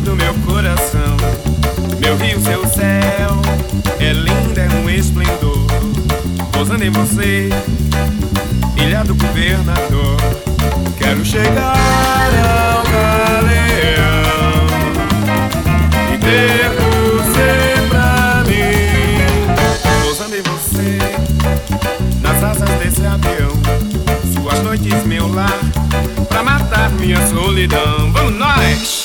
do meu coração. Meu rio, seu céu, é linda, é um esplendor. Pousando em você, ilha do governador. Quero chegar ao galeão e ter você pra mim. Pousando em você, nas asas desse avião. Suas noites, meu lar, pra matar minha solidão. Vamos nós!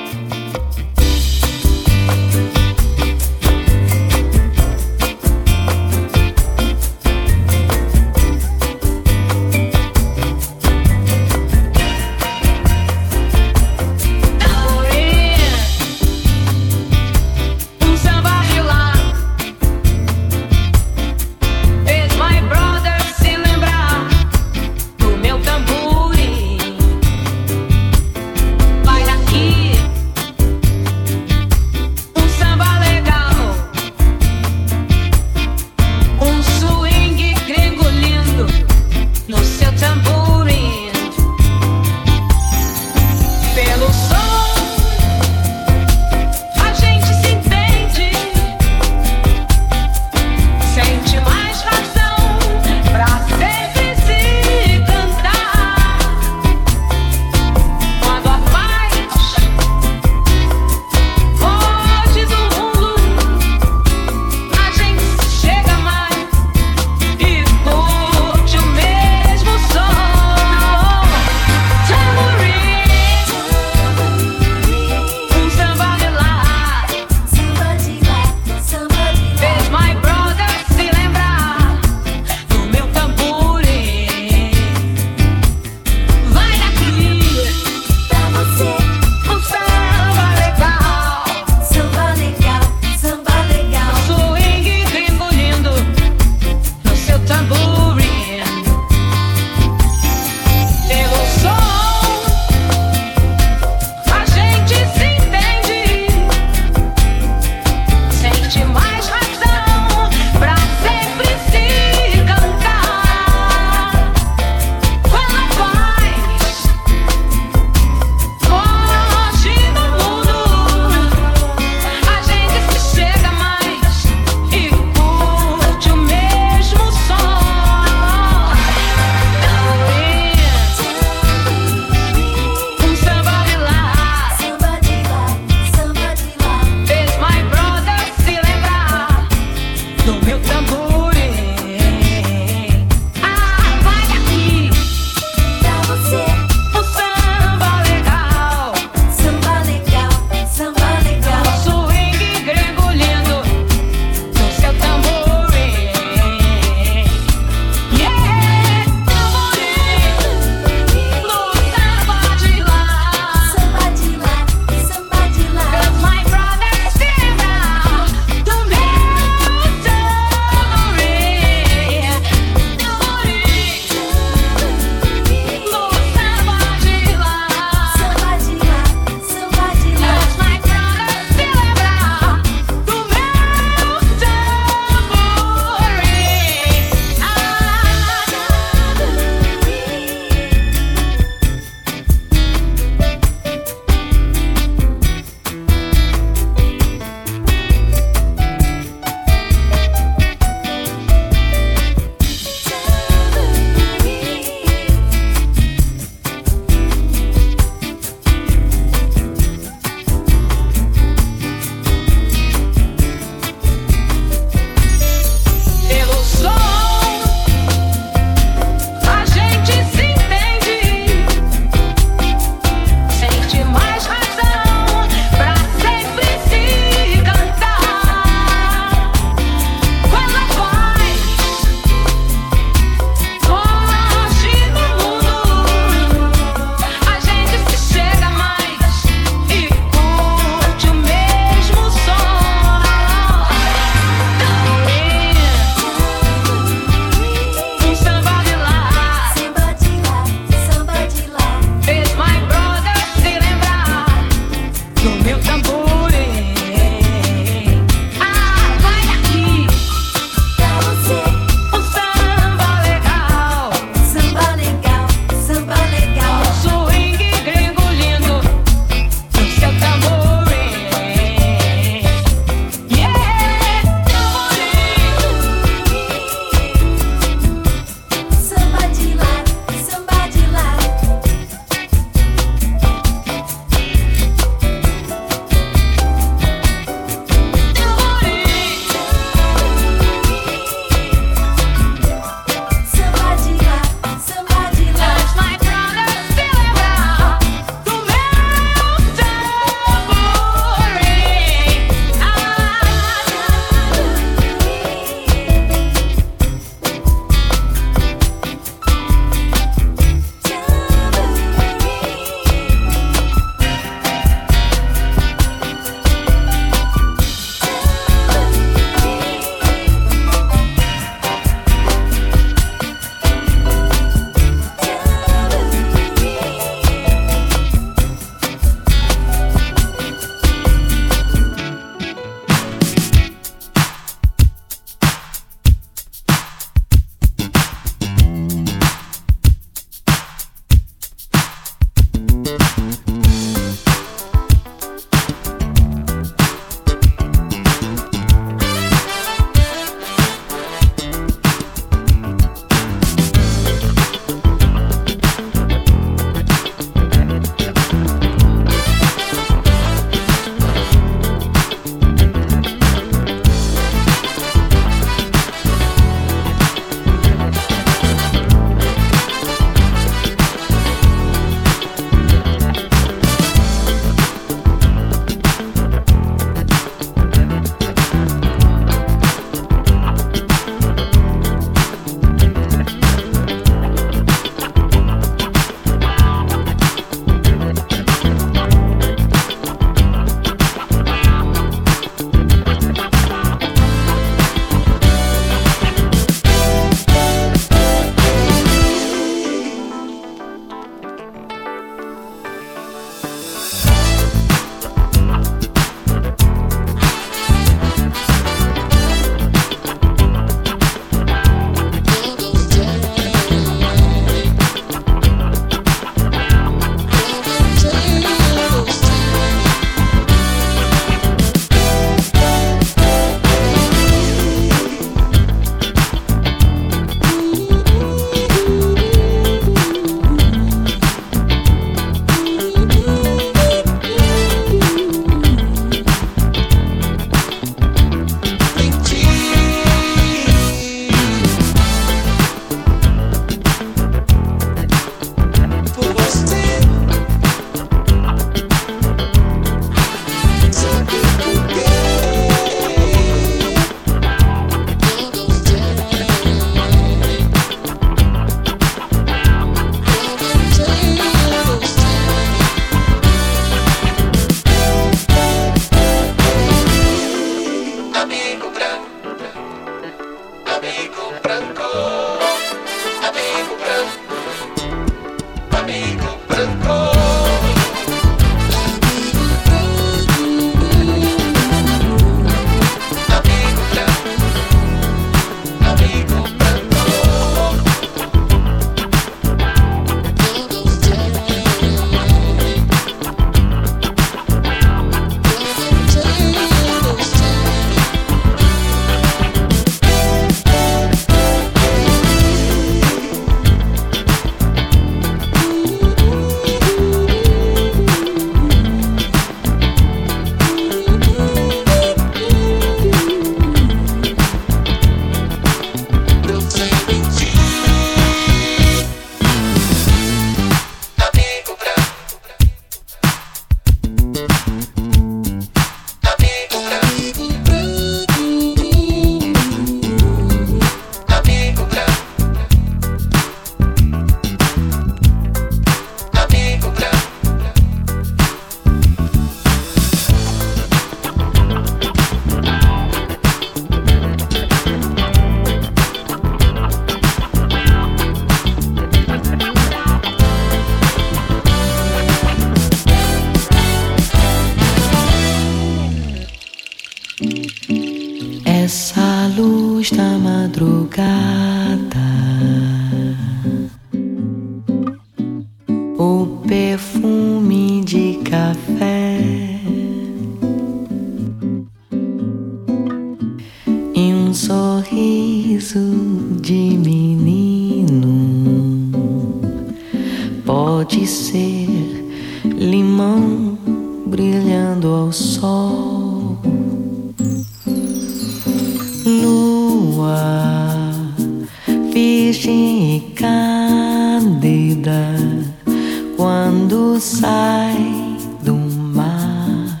quando sai do mar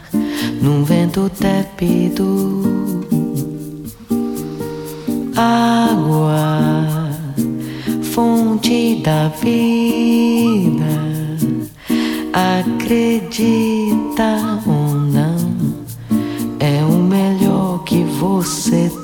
num vento tépido. Água, fonte da vida, acredita ou não, é o melhor que você tem.